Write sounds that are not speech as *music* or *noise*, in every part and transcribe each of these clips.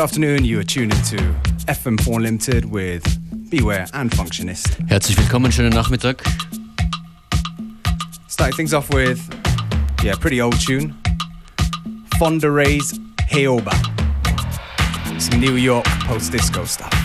Good afternoon, you are tuned into FM4 Limited with Beware and Functionist. Herzlich willkommen, schönen Nachmittag. Starting things off with, yeah, pretty old tune. Fonda Rae's Heobah. Some New York post-disco stuff.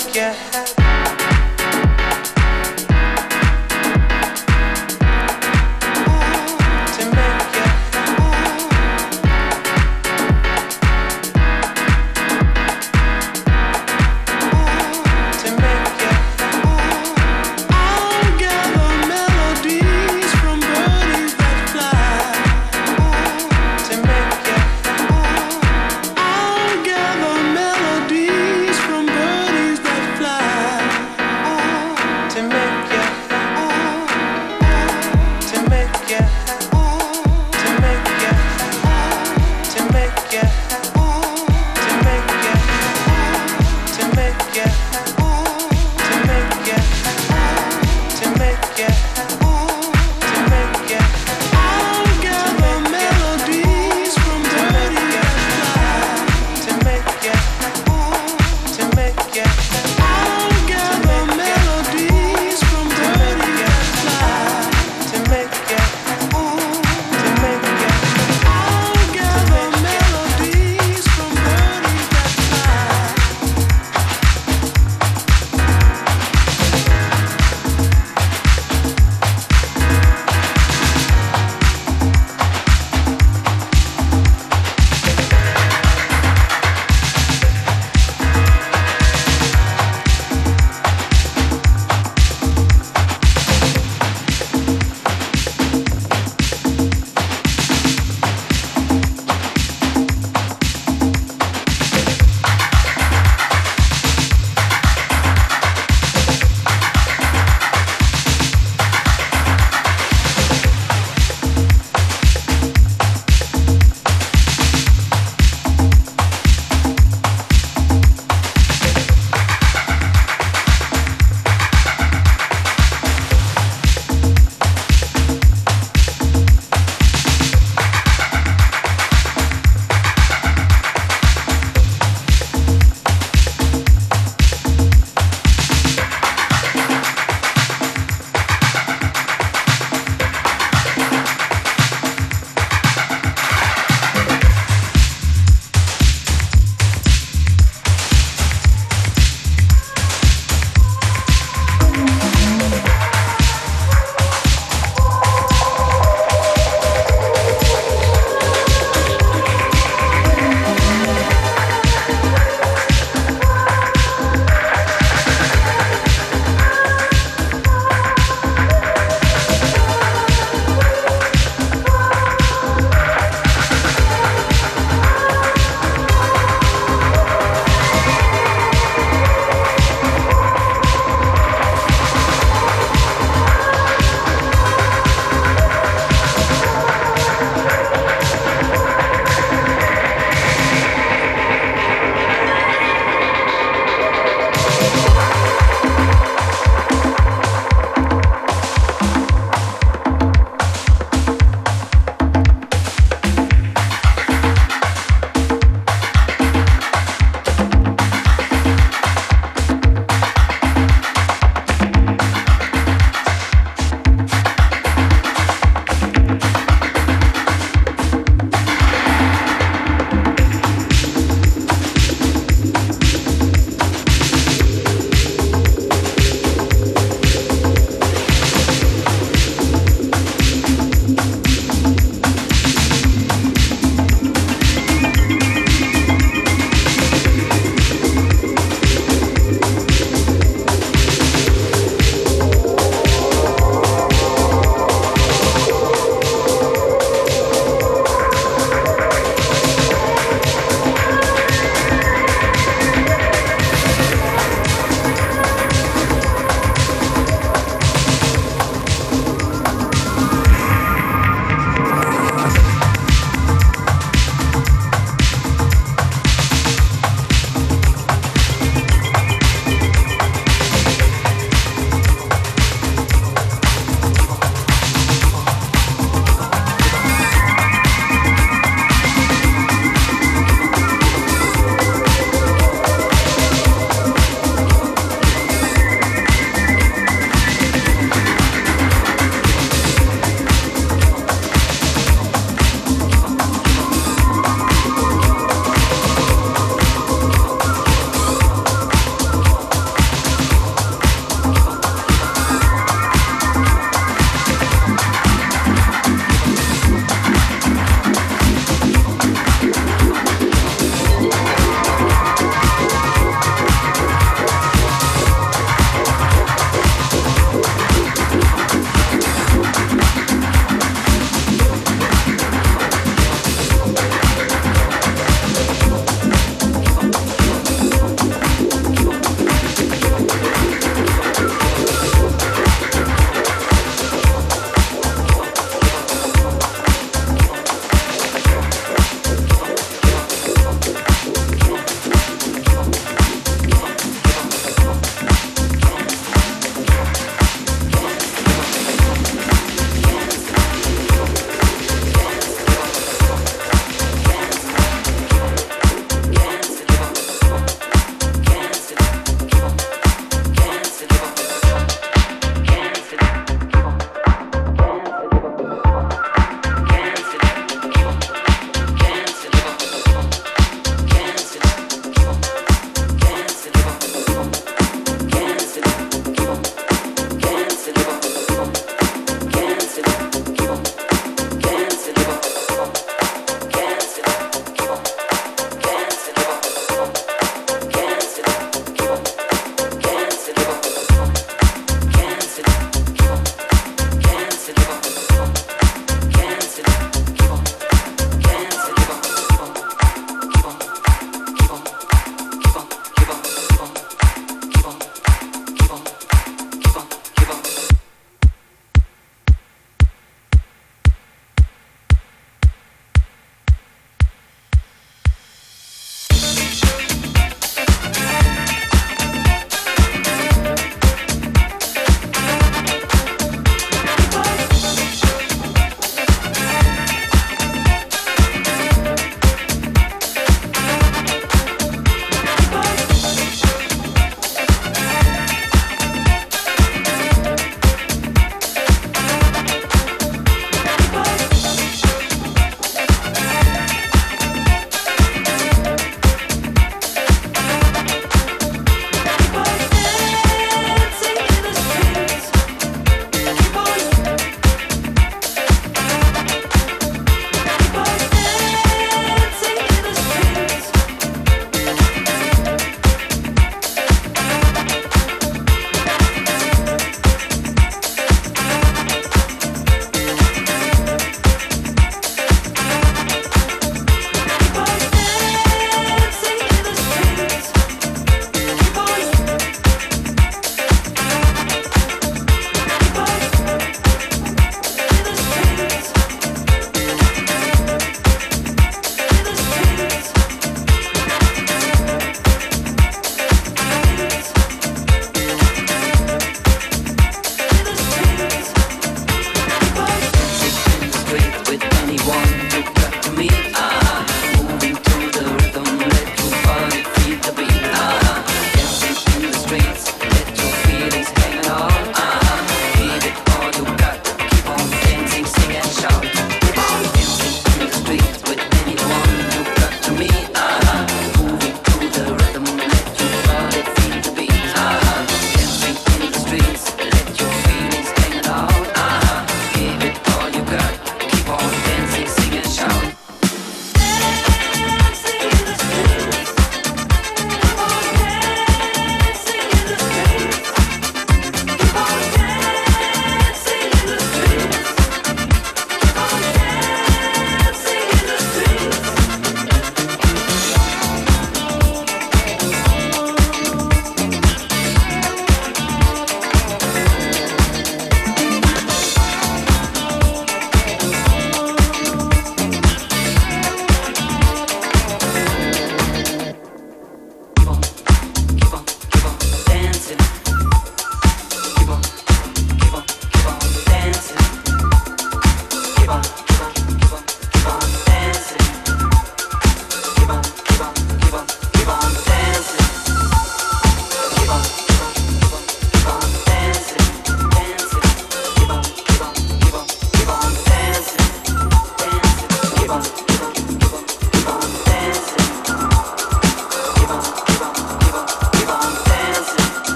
Fly.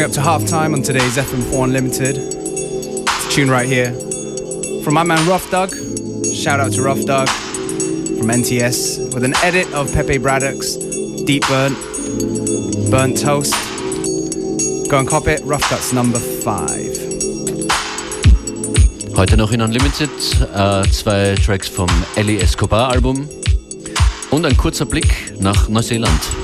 Coming up to halftime on today's FM4 Unlimited. Tune right here. From my man Ruf Dug. Shout out to Ruf Dug from NTS with an edit of Pepe Bradock's Deep Burnt, Burnt Toast. Go and cop it. Ruf Guts number 5. Heute noch in Unlimited äh, zwei Tracks vom Eli Escobar Album und ein kurzer Blick nach Neuseeland.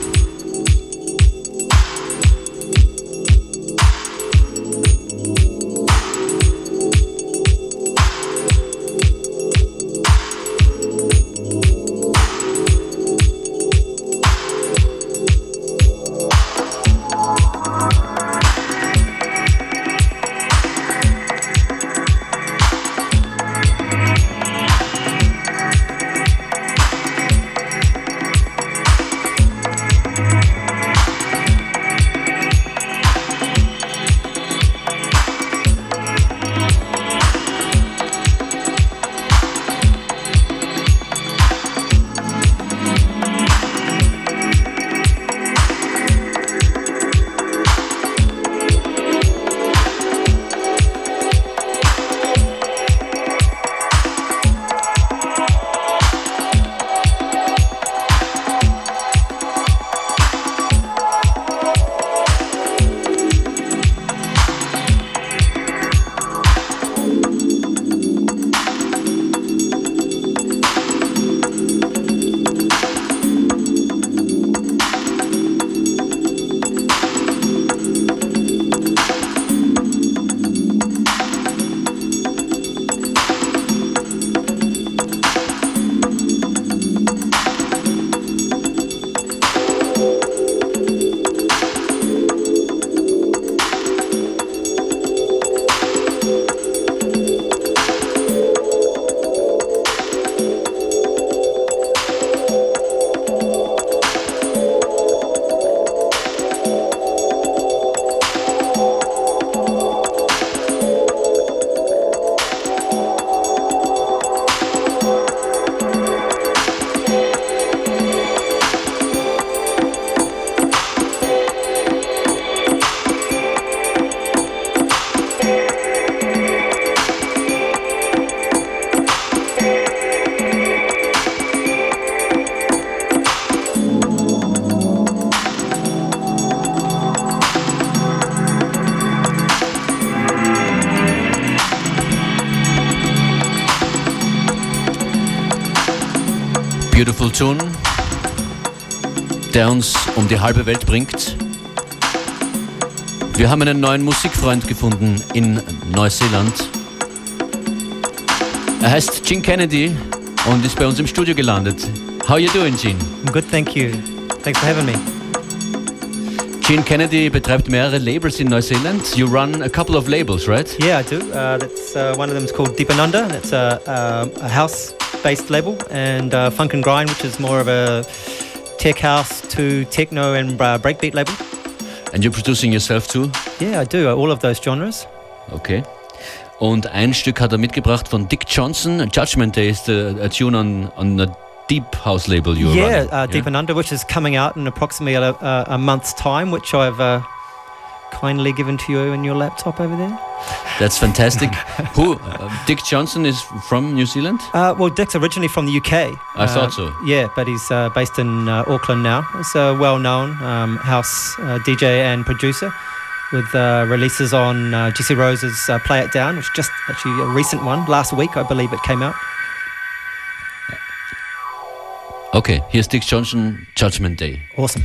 Tune, der uns um die halbe Welt bringt. Wir haben einen neuen Musikfreund gefunden in Neuseeland. Er heißt Gene Kennedy und ist bei uns im Studio gelandet. How you doing, Gene? I'm good, thank you. Thanks for having me. Gene Kennedy betreibt mehrere Labels in Neuseeland. You run a couple of labels, right? Yeah, I do. Uh, that's uh, one of them is called Deep and Under. That's a, a, a house based label, and uh, Funk and Grind, which is more of a tech house to techno and uh, breakbeat label. And you're producing yourself too? Yeah, I do. All of those genres. Okay. Und ein Stück hat er mitgebracht von Dick Johnson. Judgment Day is the, a tune on, on the Deep House label you're yeah, running. uh, Deep yeah? and Under, which is coming out in approximately a, a, a month's time, which I've uh, kindly given to you in your laptop over there. That's fantastic. *laughs* Who? Uh, Dick Johnson is from New Zealand? Uh, well, Dick's originally from the UK. I Uh, thought so. Yeah, but he's uh, based in uh, Auckland now. He's a well-known um, house uh, DJ and producer with uh, releases on uh, Jesse Rose's uh, Play It Down, which is just actually a recent one. Last week, I believe it came out. Okay, here's Dick Johnson, Judgment Day. Awesome.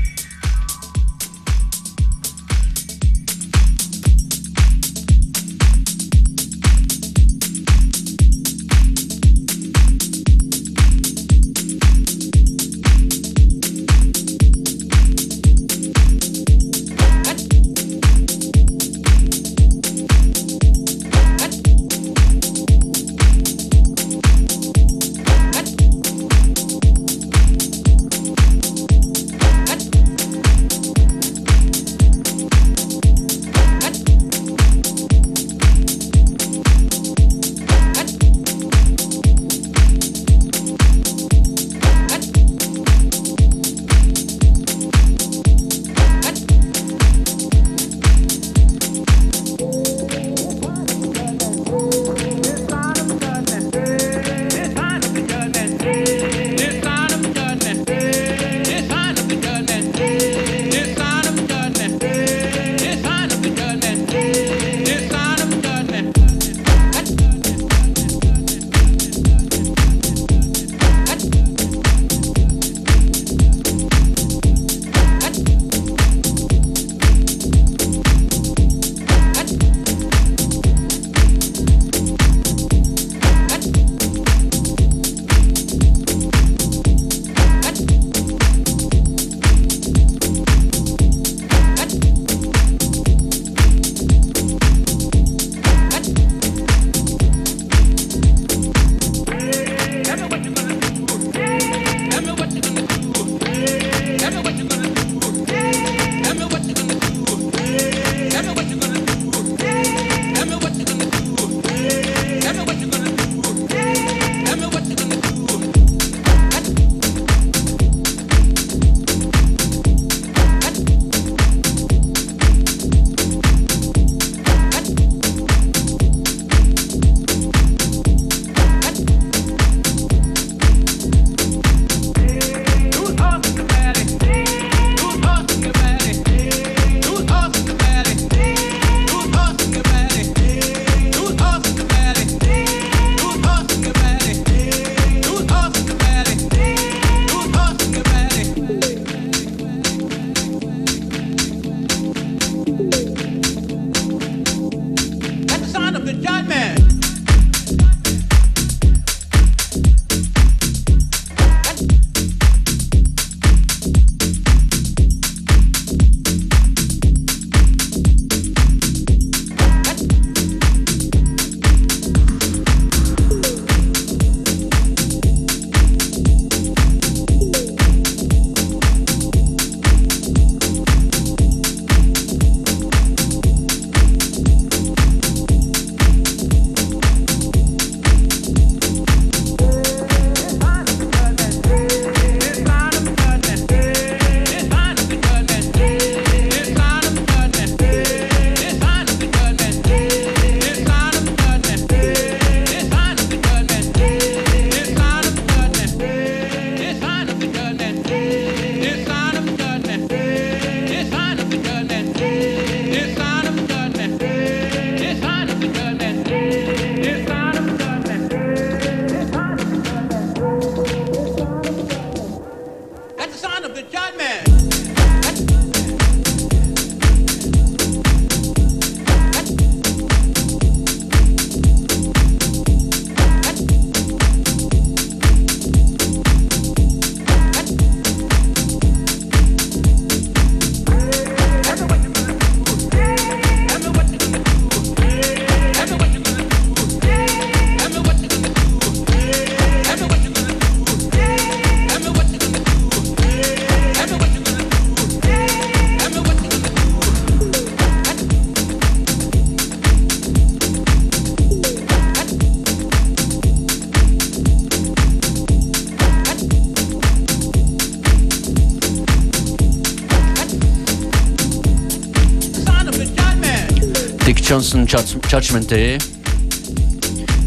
Johnson, Judgment Day.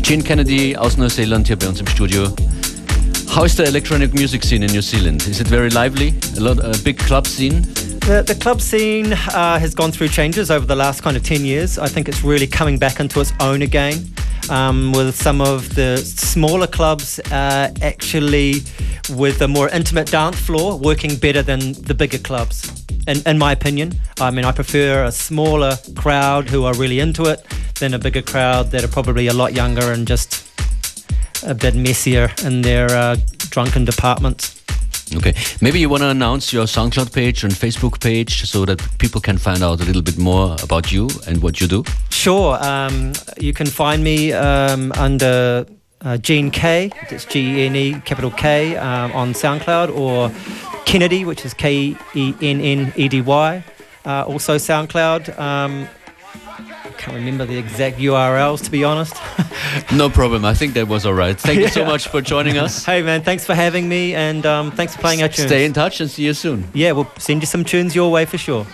Gene Kennedy aus Neuseeland hier bei uns im Studio. How is the electronic music scene in New Zealand? Is it very lively? A lot, a big club scene? The, the club scene uh, has gone through changes over the last kind of 10 years. I think it's really coming back into its own again. Um, with some of the smaller clubs uh, actually with a more intimate dance floor working better than the bigger clubs. In, in my opinion, I mean, I prefer a smaller crowd who are really into it than a bigger crowd that are probably a lot younger and just a bit messier in their uh, drunken departments. Okay, maybe you want to announce your SoundCloud page and Facebook page so that people can find out a little bit more about you and what you do. Sure, um, you can find me um, under uh, Gene K, it's G E N E capital K um, on SoundCloud, or Kennedy, which is K E N N E D Y, uh, also SoundCloud. Um, can't remember the exact URLs to be honest. *laughs* no problem. I think that was all right. Thank you so much for joining us. *laughs* Hey man, thanks for having me and um, thanks for playing our tunes. Stay in touch and see you soon. Yeah, we'll send you some tunes your way for sure.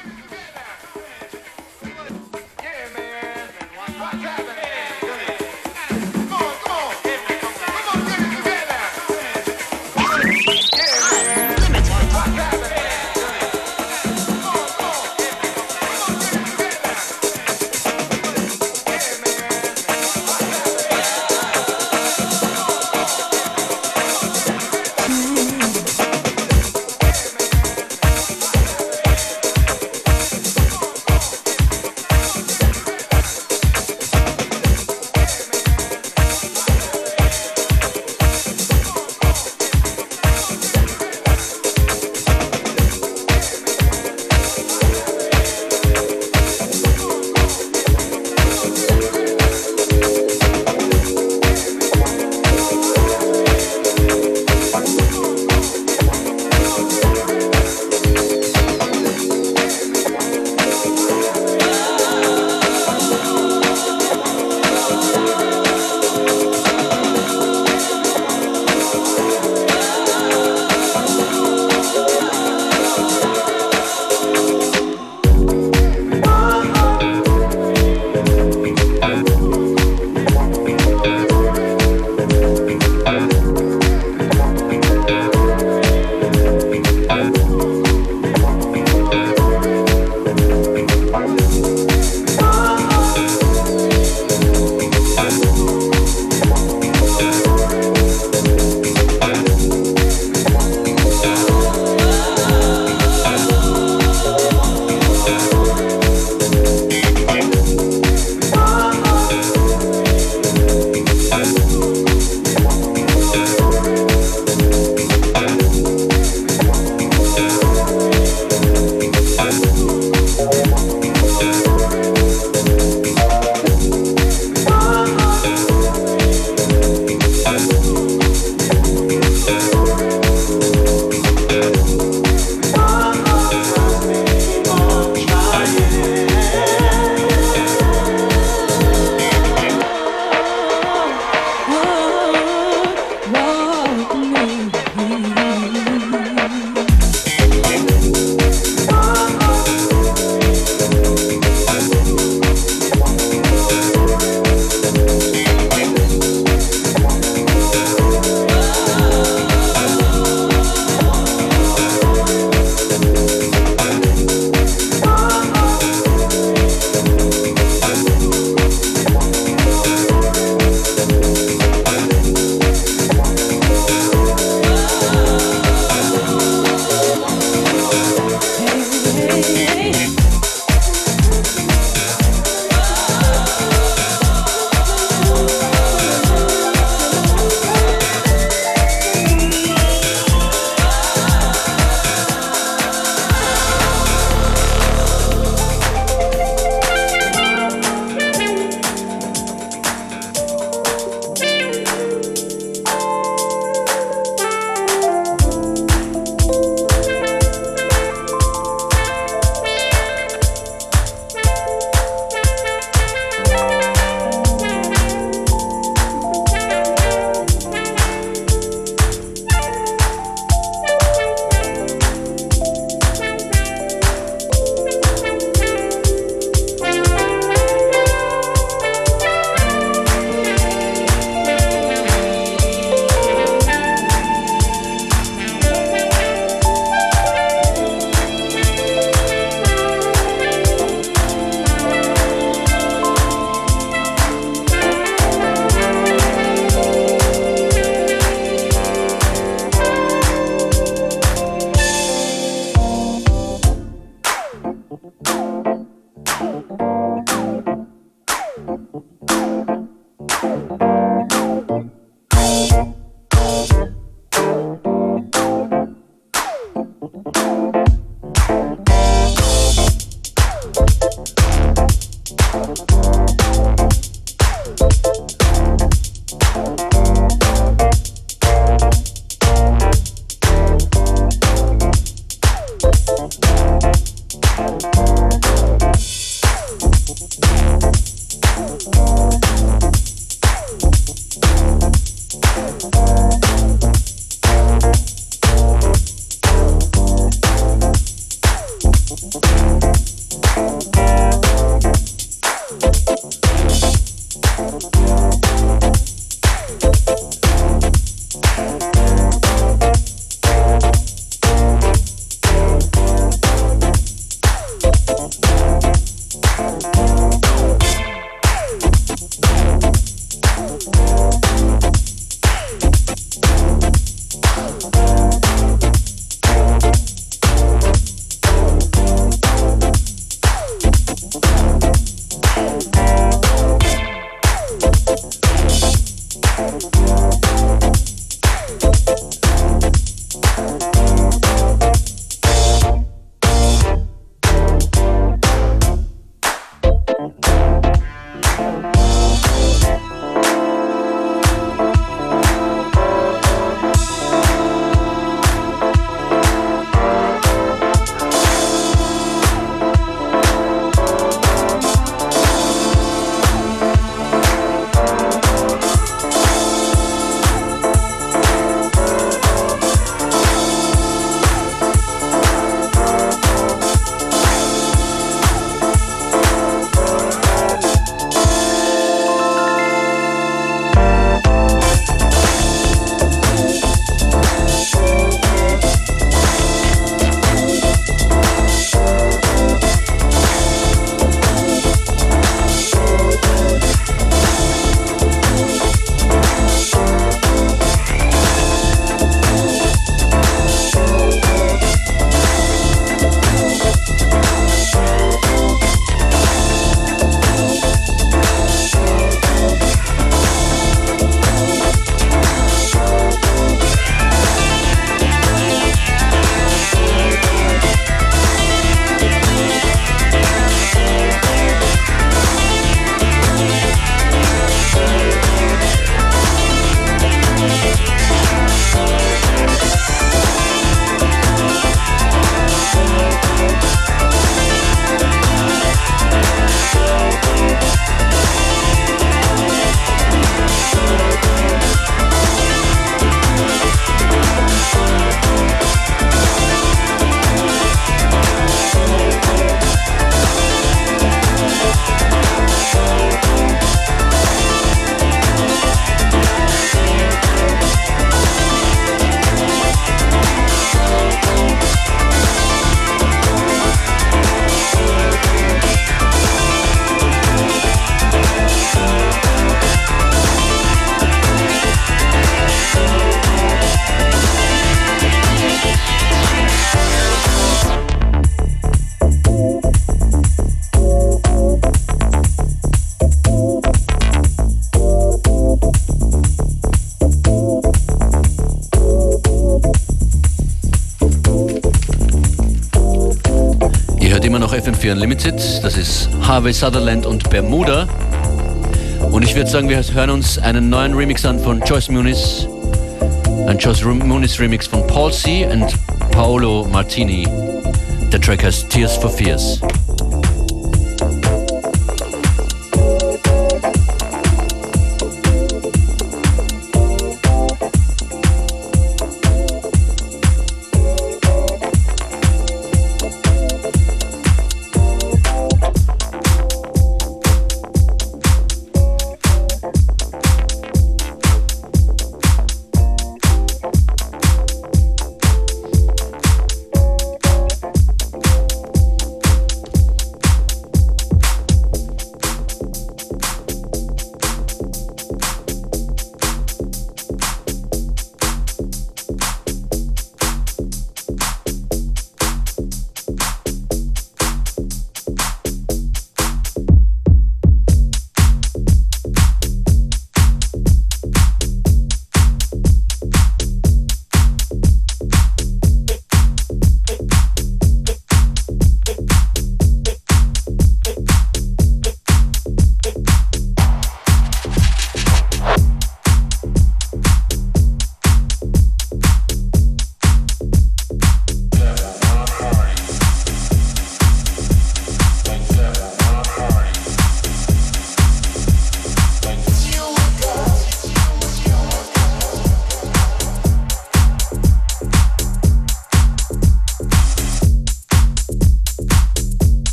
FM4 Unlimited. Das ist Harvey Sutherland und Bermuda. Und ich würde sagen, wir hören uns einen neuen Remix an von Joyce Muniz. Ein Joyce Muniz Remix von Paul C. und Paolo Martini. Der Track heißt Tears for Fears.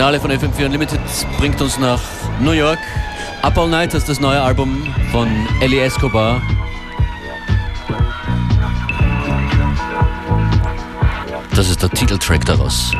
Finale von FM4 Unlimited bringt uns nach New York. Up All Night ist das neue Album von Ellie Escobar. das ist der Titeltrack daraus.